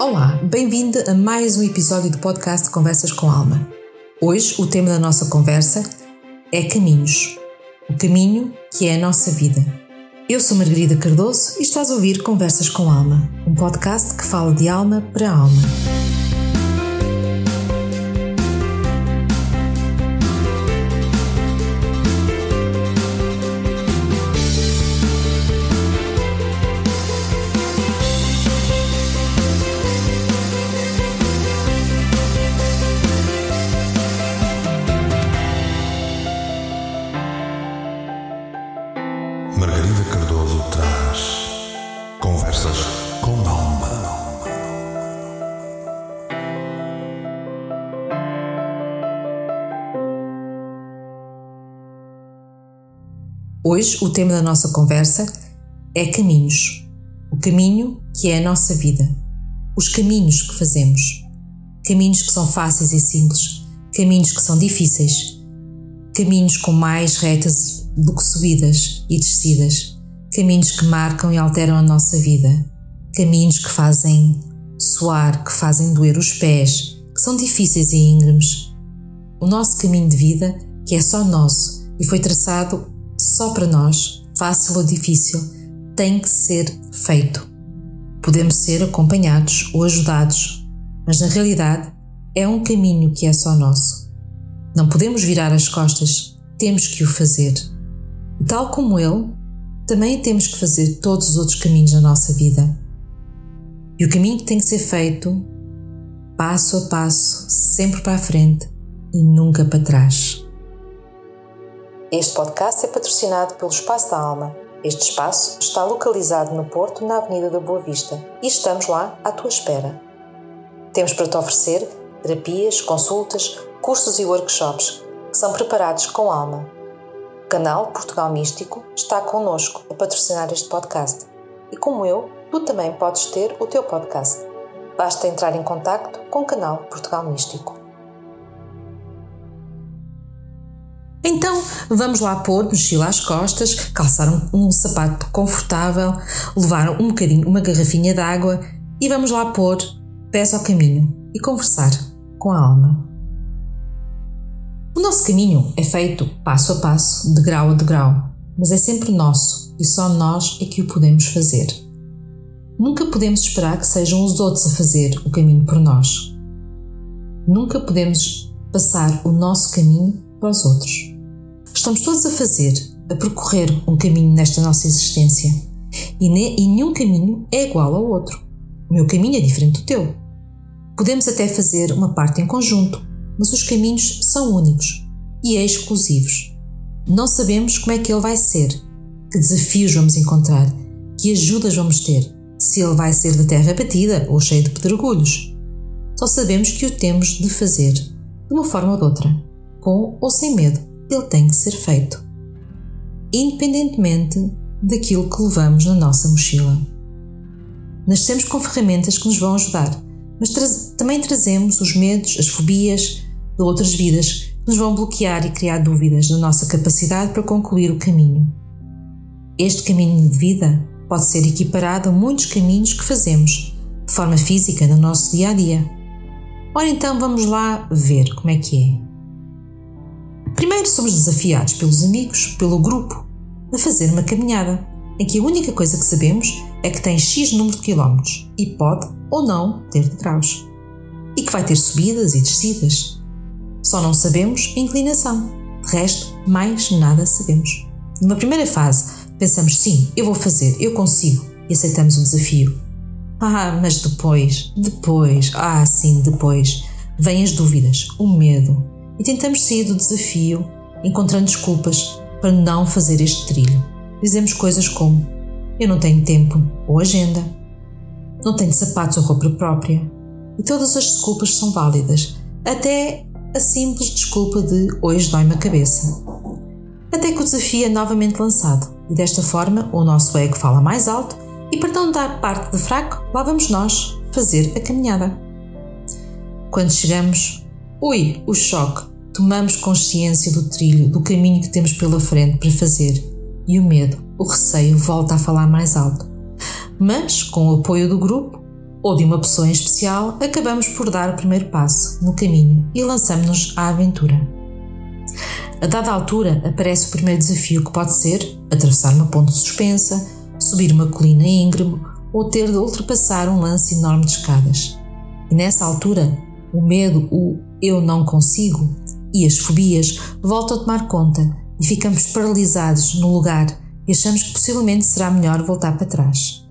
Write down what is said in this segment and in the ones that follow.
Olá, bem-vindo a mais um episódio do podcast Conversas com Alma. Hoje o tema da nossa conversa é caminhos. O caminho que é a nossa vida. Eu sou Margarida Cardoso e estás a ouvir Conversas com Alma, um podcast que fala de alma para alma. Conversas com Alma. Hoje o tema da nossa conversa é caminhos. O caminho que é a nossa vida. Os caminhos que fazemos. Caminhos que são fáceis e simples. Caminhos que são difíceis. Caminhos com mais retas do que subidas e descidas. Caminhos que marcam e alteram a nossa vida. Caminhos que fazem suar, que fazem doer os pés, que são difíceis e íngremes. O nosso caminho de vida, que é só nosso e foi traçado só para nós, fácil ou difícil, tem que ser feito. Podemos ser acompanhados ou ajudados, mas na realidade é um caminho que é só nosso. Não podemos virar as costas, temos que o fazer. Tal como ele, também temos que fazer todos os outros caminhos na nossa vida. E o caminho tem que ser feito passo a passo, sempre para a frente e nunca para trás. Este podcast é patrocinado pelo Espaço da Alma. Este espaço está localizado no Porto, na Avenida da Boa Vista, e estamos lá à tua espera. Temos para te oferecer terapias, consultas, cursos e workshops que são preparados com alma. Canal Portugal Místico está connosco a patrocinar este podcast. E como eu, tu também podes ter o teu podcast. Basta entrar em contato com o canal Portugal Místico. Então vamos lá pôr mochila às costas, calçar um, um, sapato confortável, levar um bocadinho, uma garrafinha de água e vamos lá pôr pés ao caminho e conversar com a alma. O nosso caminho é feito passo a passo, de grau a degrau, mas é sempre nosso e só nós é que o podemos fazer. Nunca podemos esperar que sejam os outros a fazer o caminho por nós. Nunca podemos passar o nosso caminho para os outros. Estamos todos a fazer, a percorrer um caminho nesta nossa existência e, ne, e nenhum caminho é igual ao outro. O meu caminho é diferente do teu. Podemos até fazer uma parte em conjunto, mas os caminhos são únicos e exclusivos. Não sabemos como é que ele vai ser, que desafios vamos encontrar, que ajudas vamos ter, se ele vai ser de terra batida ou cheio de pedregulhos. Só sabemos que o temos de fazer, de uma forma ou de outra com ou sem medo, ele tem que ser feito, independentemente daquilo que levamos na nossa mochila. Nascemos com ferramentas que nos vão ajudar, mas tra também trazemos os medos, as fobias de outras vidas que nos vão bloquear e criar dúvidas na nossa capacidade para concluir o caminho. Este caminho de vida pode ser equiparado a muitos caminhos que fazemos de forma física no nosso dia a dia. Ora então vamos lá ver como é que é. Primeiro somos desafiados pelos amigos, pelo grupo, a fazer uma caminhada, em que a única coisa que sabemos é que tem X número de quilómetros e pode ou não ter degraus. E que vai ter subidas e descidas. Só não sabemos a inclinação. De resto, mais nada sabemos. Numa primeira fase, pensamos sim, eu vou fazer, eu consigo e aceitamos o desafio. Ah, mas depois, depois, ah, sim, depois, vêm as dúvidas, o medo, e tentamos sair do desafio encontrando desculpas para não fazer este trilho. Dizemos coisas como: Eu não tenho tempo ou agenda, não tenho sapatos ou roupa própria. E todas as desculpas são válidas, até a simples desculpa de hoje dói-me a cabeça. Até que o desafio é novamente lançado e desta forma o nosso ego fala mais alto e para não dar parte de fraco, lá vamos nós fazer a caminhada. Quando chegamos, ui, o choque, tomamos consciência do trilho, do caminho que temos pela frente para fazer e o medo, o receio volta a falar mais alto. Mas, com o apoio do grupo, ou de uma pessoa em especial, acabamos por dar o primeiro passo no caminho e lançamos-nos à aventura. A dada altura aparece o primeiro desafio que pode ser atravessar uma ponte suspensa, subir uma colina íngreme ou ter de ultrapassar um lance enorme de escadas. E nessa altura, o medo, o eu não consigo e as fobias voltam a tomar conta e ficamos paralisados no lugar e achamos que possivelmente será melhor voltar para trás.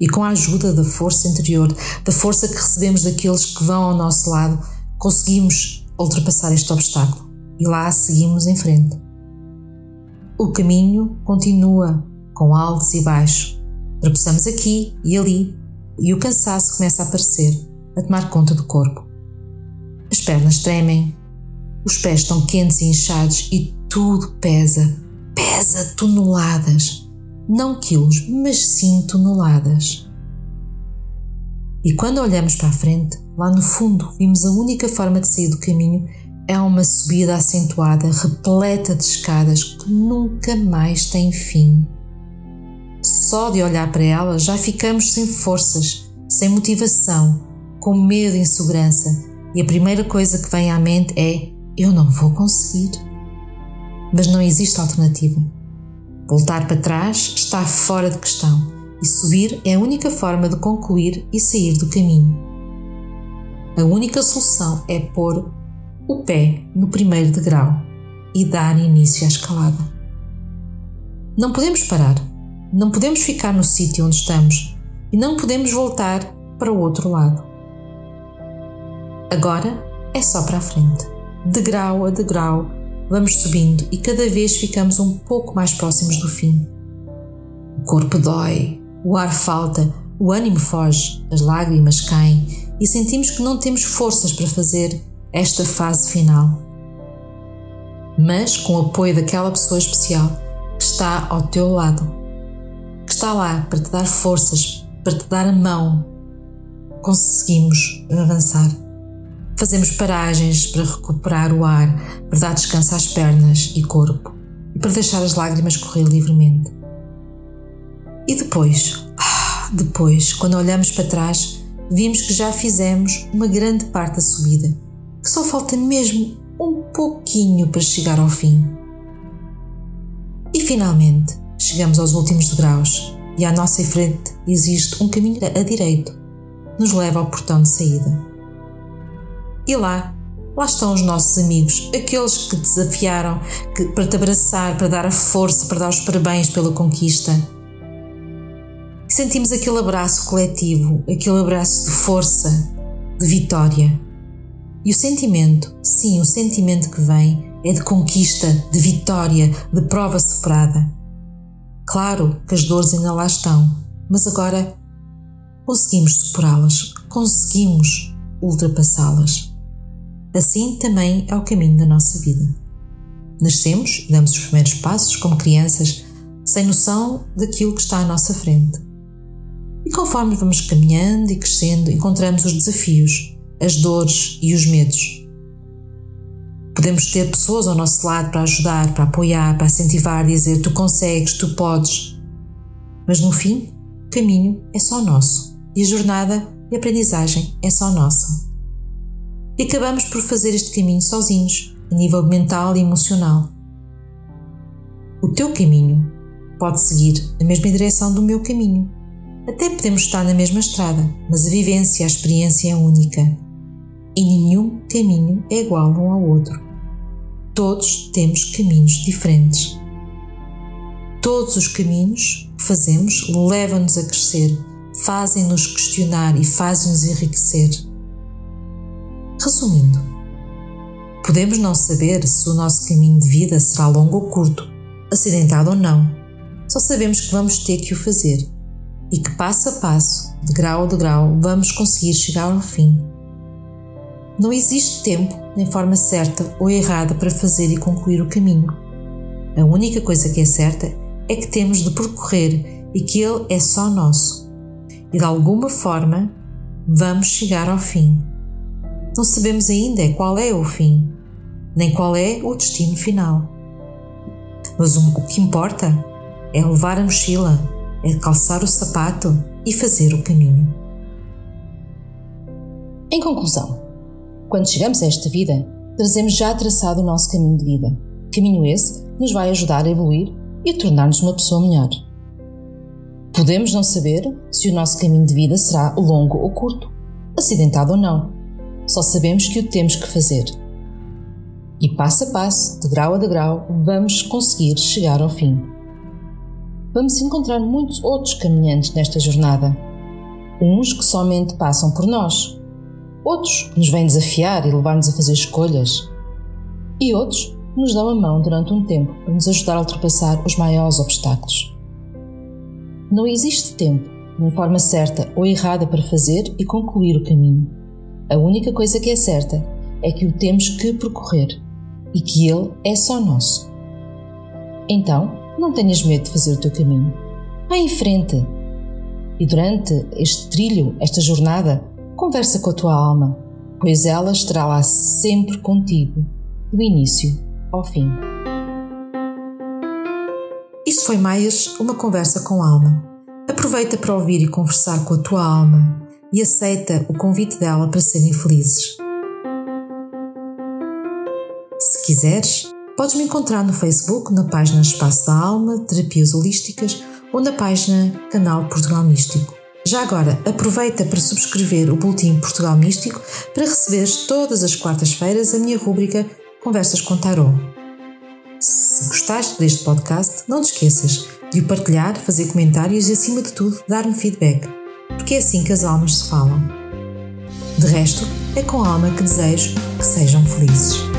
E com a ajuda da força interior, da força que recebemos daqueles que vão ao nosso lado, conseguimos ultrapassar este obstáculo e lá seguimos em frente. O caminho continua com altos e baixos. Tropeçamos aqui e ali e o cansaço começa a aparecer, a tomar conta do corpo. As pernas tremem, os pés estão quentes e inchados e tudo pesa, pesa toneladas. Não quilos, mas sim toneladas. E quando olhamos para a frente, lá no fundo, vimos a única forma de sair do caminho é uma subida acentuada, repleta de escadas que nunca mais tem fim. Só de olhar para ela já ficamos sem forças, sem motivação, com medo e insegurança, e a primeira coisa que vem à mente é: eu não vou conseguir. Mas não existe alternativa. Voltar para trás está fora de questão e subir é a única forma de concluir e sair do caminho. A única solução é pôr o pé no primeiro degrau e dar início à escalada. Não podemos parar, não podemos ficar no sítio onde estamos e não podemos voltar para o outro lado. Agora é só para a frente, degrau a degrau, vamos subindo e cada vez ficamos um pouco mais próximos do fim. O corpo dói, o ar falta, o ânimo foge, as lágrimas caem e sentimos que não temos forças para fazer esta fase final. Mas com o apoio daquela pessoa especial que está ao teu lado, que está lá para te dar forças, para te dar a mão, conseguimos avançar. Fazemos paragens para recuperar o ar, para dar descanso às pernas e corpo e para deixar as lágrimas correr livremente. E depois, ah, depois, quando olhamos para trás, vimos que já fizemos uma grande parte da subida que só falta mesmo um pouquinho para chegar ao fim. E finalmente chegamos aos últimos degraus e à nossa frente existe um caminho a direito, nos leva ao portão de saída. E lá, lá estão os nossos amigos, aqueles que desafiaram que, para te abraçar, para dar a força, para dar os parabéns pela conquista. Sentimos aquele abraço coletivo, aquele abraço de força, de vitória. E o sentimento, sim, o sentimento que vem é de conquista, de vitória, de prova superada. Claro que as dores ainda lá estão, mas agora conseguimos superá-las, conseguimos ultrapassá-las. Assim também é o caminho da nossa vida. Nascemos e damos os primeiros passos como crianças, sem noção daquilo que está à nossa frente. E conforme vamos caminhando e crescendo, encontramos os desafios, as dores e os medos. Podemos ter pessoas ao nosso lado para ajudar, para apoiar, para incentivar, dizer tu consegues, tu podes. Mas no fim, o caminho é só nosso e a jornada e a aprendizagem é só nossa. E acabamos por fazer este caminho sozinhos, a nível mental e emocional. O teu caminho pode seguir a mesma direção do meu caminho. Até podemos estar na mesma estrada, mas a vivência, a experiência é única e nenhum caminho é igual um ao outro. Todos temos caminhos diferentes. Todos os caminhos que fazemos levam-nos a crescer, fazem-nos questionar e fazem-nos enriquecer. Resumindo, podemos não saber se o nosso caminho de vida será longo ou curto, acidentado ou não. Só sabemos que vamos ter que o fazer e que passo a passo, de grau a degrau, vamos conseguir chegar ao fim não existe tempo nem forma certa ou errada para fazer e concluir o caminho. A única coisa que é certa é que temos de percorrer e que ele é só nosso. E de alguma forma vamos chegar ao fim. Não sabemos ainda qual é o fim, nem qual é o destino final. Mas o que importa é levar a mochila, é calçar o sapato e fazer o caminho. Em conclusão, quando chegamos a esta vida, trazemos já traçado o nosso caminho de vida. Caminho esse que nos vai ajudar a evoluir e tornar-nos uma pessoa melhor. Podemos não saber se o nosso caminho de vida será longo ou curto, acidentado ou não. Só sabemos que o temos que fazer. E passo a passo, de grau a degrau, vamos conseguir chegar ao fim. Vamos encontrar muitos outros caminhantes nesta jornada. Uns que somente passam por nós, outros que nos vêm desafiar e levar-nos a fazer escolhas, e outros que nos dão a mão durante um tempo para nos ajudar a ultrapassar os maiores obstáculos. Não existe tempo, nem forma certa ou errada para fazer e concluir o caminho. A única coisa que é certa é que o temos que percorrer e que ele é só nosso. Então, não tenhas medo de fazer o teu caminho. Vai em frente. E durante este trilho, esta jornada, Conversa com a tua alma, pois ela estará lá sempre contigo, do início ao fim. Isto foi mais uma conversa com a alma. Aproveita para ouvir e conversar com a tua alma e aceita o convite dela para serem felizes. Se quiseres, podes me encontrar no Facebook na página Espaço da Alma, Terapias Holísticas ou na página Canal Portugal Místico. Já agora, aproveita para subscrever o Boletim Portugal Místico para receberes todas as quartas-feiras a minha rúbrica Conversas com Tarot. Se gostaste deste podcast, não te esqueças de o partilhar, fazer comentários e, acima de tudo, dar-me feedback, porque é assim que as almas se falam. De resto, é com a alma que desejo que sejam felizes.